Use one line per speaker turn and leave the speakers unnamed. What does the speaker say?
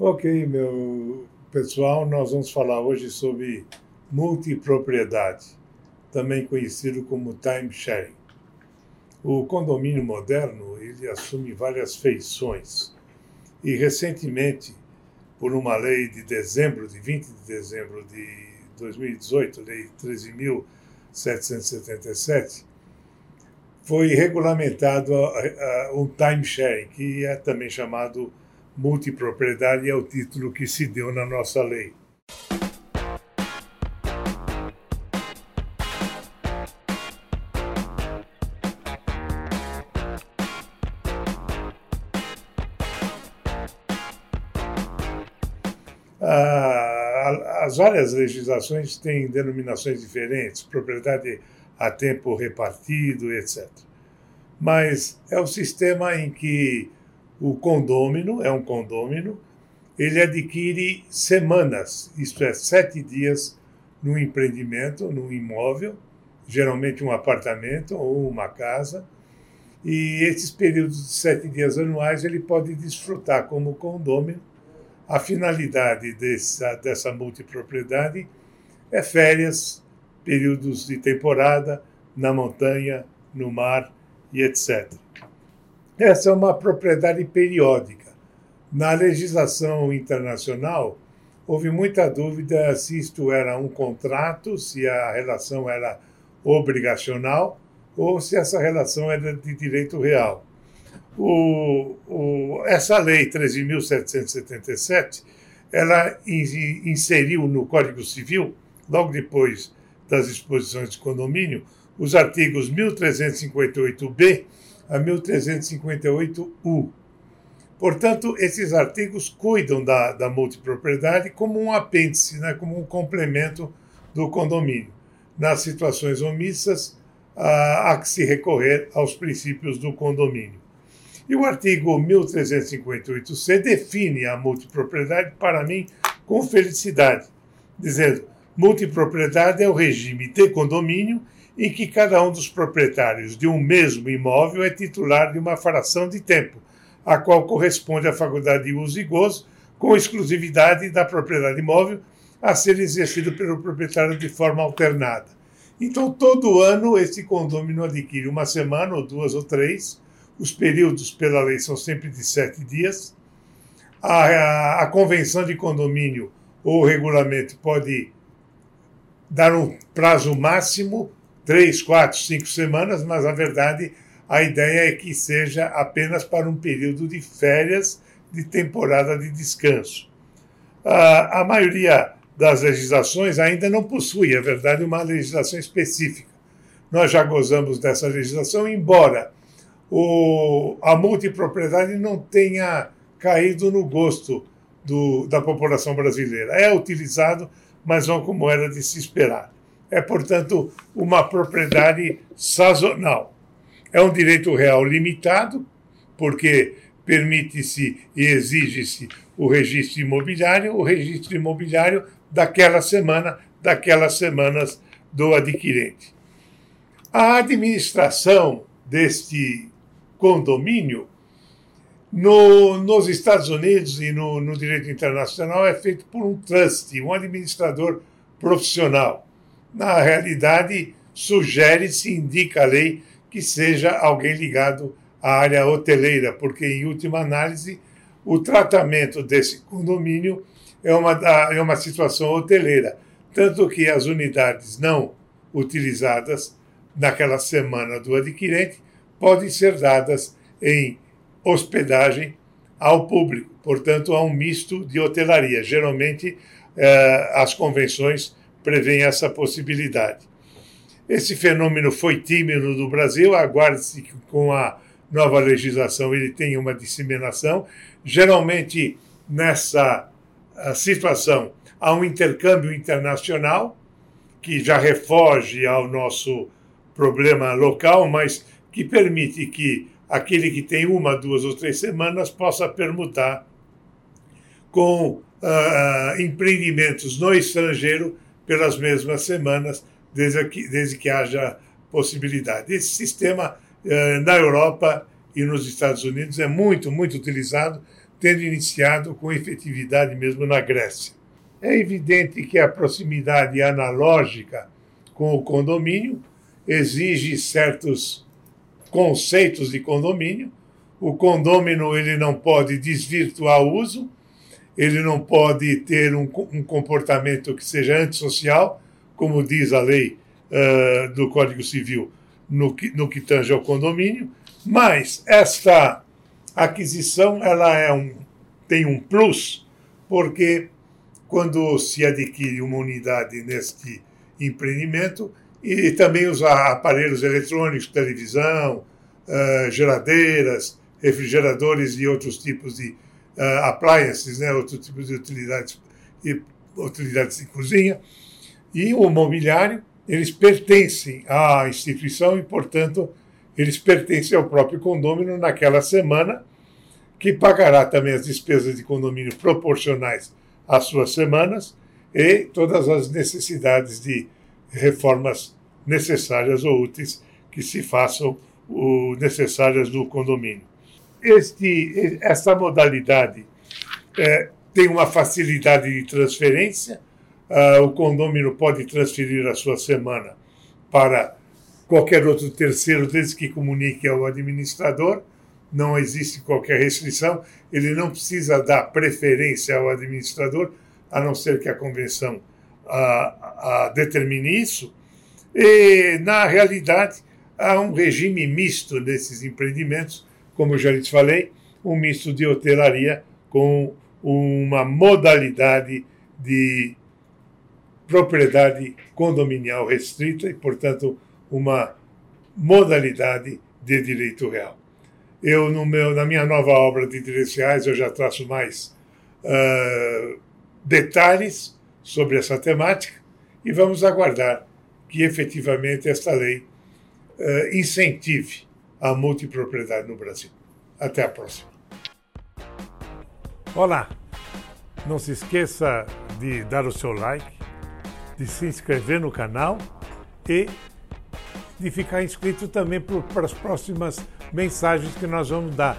Ok, meu pessoal, nós vamos falar hoje sobre multipropriedade, também conhecido como time sharing. O condomínio moderno ele assume várias feições e recentemente, por uma lei de dezembro, de 20 de dezembro de 2018, lei 13.777, foi regulamentado um time sharing, que é também chamado multipropriedade é o título que se deu na nossa lei. Ah, as várias legislações têm denominações diferentes, propriedade a tempo repartido, etc. Mas é o sistema em que o condômino é um condômino, ele adquire semanas, isto é, sete dias no empreendimento, no imóvel, geralmente um apartamento ou uma casa, e esses períodos de sete dias anuais ele pode desfrutar como condômino. A finalidade dessa, dessa multipropriedade é férias, períodos de temporada na montanha, no mar e etc. Essa é uma propriedade periódica. Na legislação internacional, houve muita dúvida se isto era um contrato, se a relação era obrigacional ou se essa relação era de direito real. O, o, essa lei 13.777, ela inseriu no Código Civil, logo depois das exposições de condomínio, os artigos 1358b a 1358-U. Portanto, esses artigos cuidam da, da multipropriedade como um apêndice, né, como um complemento do condomínio. Nas situações omissas, há que se recorrer aos princípios do condomínio. E o artigo 1358-C define a multipropriedade, para mim, com felicidade, dizendo: multipropriedade é o regime de condomínio em que cada um dos proprietários de um mesmo imóvel é titular de uma fração de tempo, a qual corresponde à faculdade de uso e gozo, com exclusividade da propriedade imóvel a ser exercido pelo proprietário de forma alternada. Então, todo ano, esse condômino adquire uma semana, ou duas ou três. Os períodos, pela lei, são sempre de sete dias. A, a, a convenção de condomínio ou regulamento pode dar um prazo máximo três, quatro, cinco semanas, mas a verdade, a ideia é que seja apenas para um período de férias de temporada de descanso. a maioria das legislações ainda não possui, é verdade, uma legislação específica. Nós já gozamos dessa legislação, embora o, a multipropriedade não tenha caído no gosto do, da população brasileira. É utilizado, mas não como era de se esperar é, portanto, uma propriedade sazonal. É um direito real limitado, porque permite-se e exige-se o registro imobiliário, o registro imobiliário daquela semana, daquelas semanas do adquirente. A administração deste condomínio no, nos Estados Unidos e no, no direito internacional é feito por um trust, um administrador profissional na realidade, sugere-se, indica a lei, que seja alguém ligado à área hoteleira, porque, em última análise, o tratamento desse condomínio é uma, é uma situação hoteleira. Tanto que as unidades não utilizadas naquela semana do adquirente podem ser dadas em hospedagem ao público. Portanto, há um misto de hotelaria. Geralmente, eh, as convenções prevêem essa possibilidade. Esse fenômeno foi tímido no Brasil, aguarde-se que com a nova legislação ele tenha uma disseminação. Geralmente, nessa ah, situação, há um intercâmbio internacional que já refoge ao nosso problema local, mas que permite que aquele que tem uma, duas ou três semanas possa permutar com uh, empreendimentos no estrangeiro pelas mesmas semanas, desde que, desde que haja possibilidade. Esse sistema, eh, na Europa e nos Estados Unidos, é muito, muito utilizado, tendo iniciado com efetividade mesmo na Grécia. É evidente que a proximidade analógica com o condomínio exige certos conceitos de condomínio. O condômino ele não pode desvirtuar o uso, ele não pode ter um, um comportamento que seja antissocial, como diz a lei uh, do Código Civil no que, no que tange ao condomínio, mas esta aquisição ela é um, tem um plus, porque quando se adquire uma unidade neste empreendimento, e também os aparelhos eletrônicos, televisão, uh, geradeiras, refrigeradores e outros tipos de uh, appliances, né, outros tipos de utilidades, e, utilidades de cozinha, e o mobiliário, eles pertencem à instituição e, portanto, eles pertencem ao próprio condomínio naquela semana, que pagará também as despesas de condomínio proporcionais às suas semanas e todas as necessidades de reformas necessárias ou úteis que se façam necessárias no condomínio. Este, esta modalidade é, tem uma facilidade de transferência. Uh, o condomínio pode transferir a sua semana para qualquer outro terceiro, desde que comunique ao administrador. Não existe qualquer restrição. Ele não precisa dar preferência ao administrador, a não ser que a convenção uh, uh, determine isso. E, na realidade, há um regime misto nesses empreendimentos, como eu já lhes falei, um misto de hotelaria com uma modalidade de propriedade condominial restrita e, portanto, uma modalidade de direito real. Eu, no meu, na minha nova obra de direitos reais, eu já traço mais uh, detalhes sobre essa temática e vamos aguardar que efetivamente esta lei uh, incentive a multipropriedade no Brasil. Até a próxima. Olá! Não se esqueça de dar o seu like, de se inscrever no canal e de ficar inscrito também para as próximas mensagens que nós vamos dar.